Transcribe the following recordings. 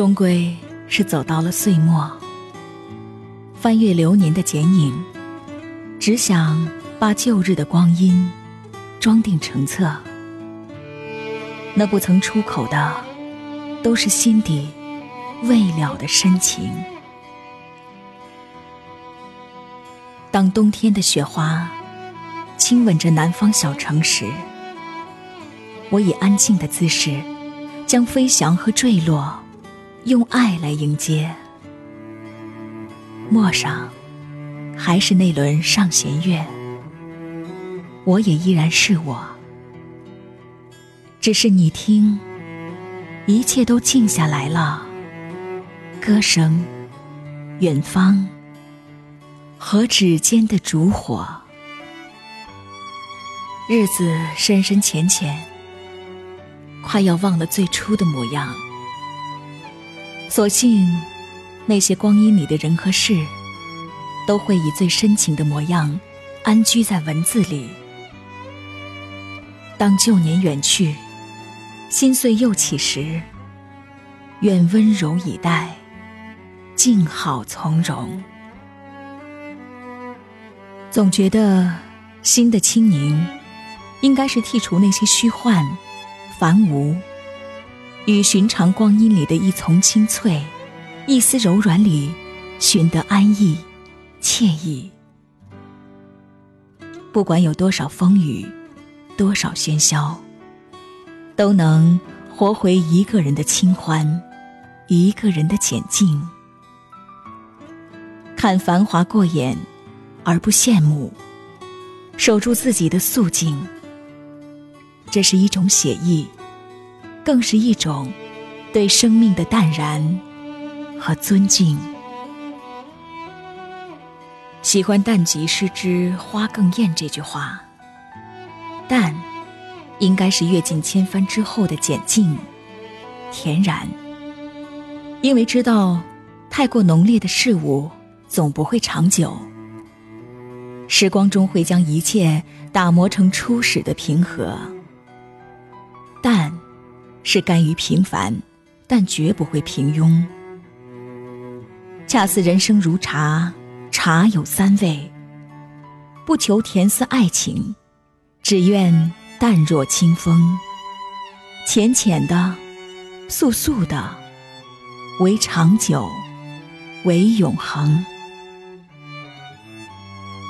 终归是走到了岁末。翻阅流年的剪影，只想把旧日的光阴装订成册。那不曾出口的，都是心底未了的深情。当冬天的雪花亲吻着南方小城时，我以安静的姿势，将飞翔和坠落，用爱来迎接。陌上还是那轮上弦月，我也依然是我。只是你听，一切都静下来了，歌声，远方。和指尖的烛火，日子深深浅浅，快要忘了最初的模样。所幸，那些光阴里的人和事，都会以最深情的模样，安居在文字里。当旧年远去，心岁又起时，愿温柔以待，静好从容。总觉得，心的清宁，应该是剔除那些虚幻、繁无，与寻常光阴里的一丛青翠、一丝柔软里，寻得安逸、惬意。不管有多少风雨，多少喧嚣，都能活回一个人的清欢，一个人的简静。看繁华过眼。而不羡慕，守住自己的素净，这是一种写意，更是一种对生命的淡然和尊敬。喜欢“淡极失之花更艳”这句话，淡，应该是阅尽千帆之后的简静、恬然，因为知道太过浓烈的事物总不会长久。时光终会将一切打磨成初始的平和。淡，是甘于平凡，但绝不会平庸。恰似人生如茶，茶有三味。不求甜似爱情，只愿淡若清风。浅浅的，素素的，为长久，为永恒。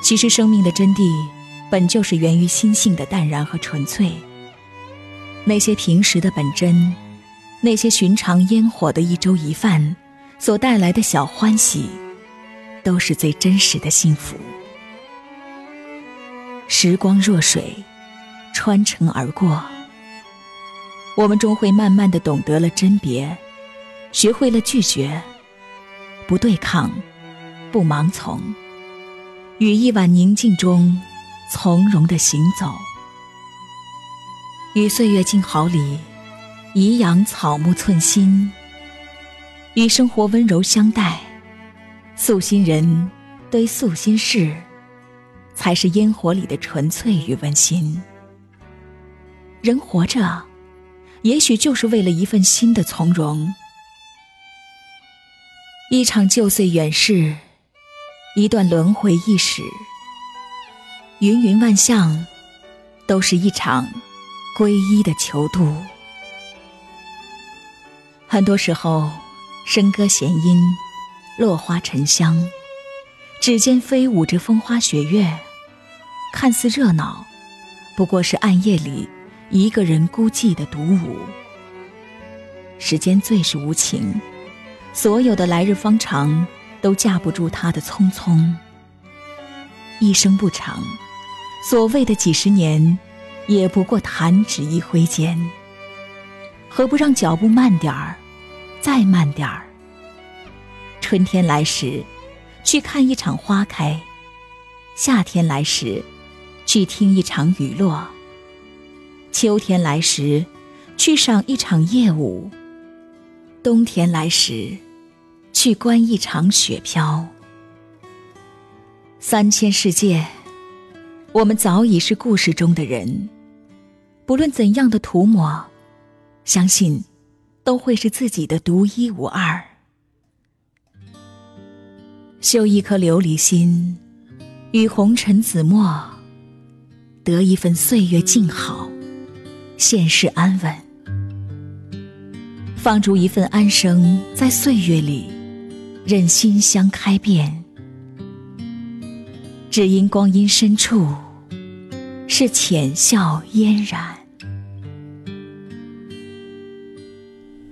其实，生命的真谛，本就是源于心性的淡然和纯粹。那些平时的本真，那些寻常烟火的一粥一饭，所带来的小欢喜，都是最真实的幸福。时光若水，穿城而过，我们终会慢慢的懂得了甄别，学会了拒绝，不对抗，不盲从。于一晚宁静中，从容的行走，与岁月静好里，颐养草木寸心，与生活温柔相待，素心人堆素心事，才是烟火里的纯粹与温馨。人活着，也许就是为了一份心的从容。一场旧岁远逝。一段轮回易始，芸芸万象，都是一场皈依的求渡。很多时候，笙歌弦音，落花沉香，指尖飞舞着风花雪月，看似热闹，不过是暗夜里一个人孤寂的独舞。时间最是无情，所有的来日方长。都架不住他的匆匆。一生不长，所谓的几十年，也不过弹指一挥间。何不让脚步慢点儿，再慢点儿？春天来时，去看一场花开；夏天来时，去听一场雨落；秋天来时，去赏一场夜舞；冬天来时。去观一场雪飘，三千世界，我们早已是故事中的人。不论怎样的涂抹，相信都会是自己的独一无二。修一颗琉璃心，与红尘紫陌，得一份岁月静好，现世安稳。放逐一份安生在岁月里，任馨香开遍。只因光阴深处，是浅笑嫣然。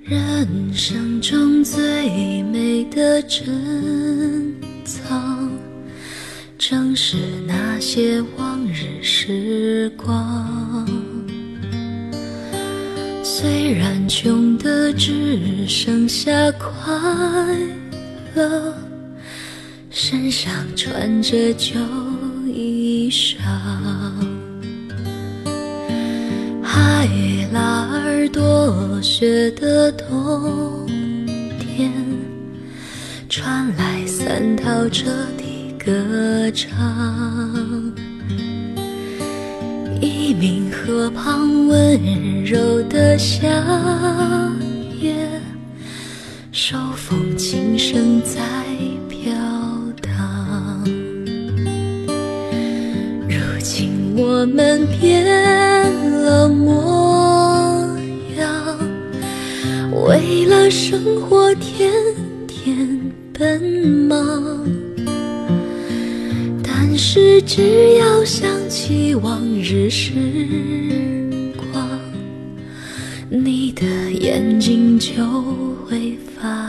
人生中最美的珍藏，正是那些往日时光。虽然穷的只剩下快乐，身上穿着旧衣裳，海拉尔多雪的冬天，传来三套车的歌唱。一名河旁温柔的夏夜，手风琴声在我们变了模样，为了生活天天奔忙。但是只要想起往日时光，你的眼睛就会发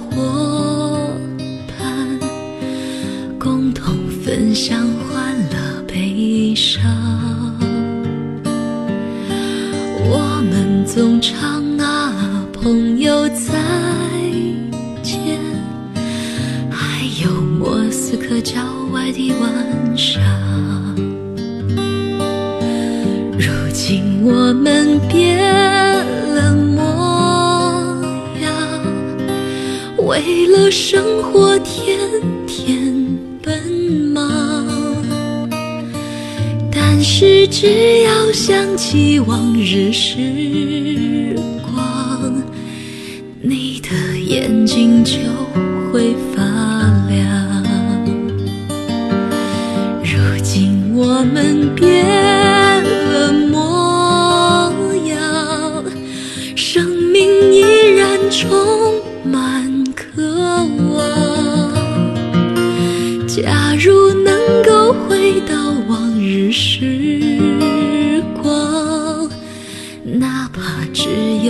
悲伤。我们总唱啊，朋友再见，还有莫斯科郊外的晚上。如今我们变了模样，为了生活是只要想起往日时光，你的眼睛就会发亮。如今我们变了模样，生命依然充满渴望。假如能够回到往日时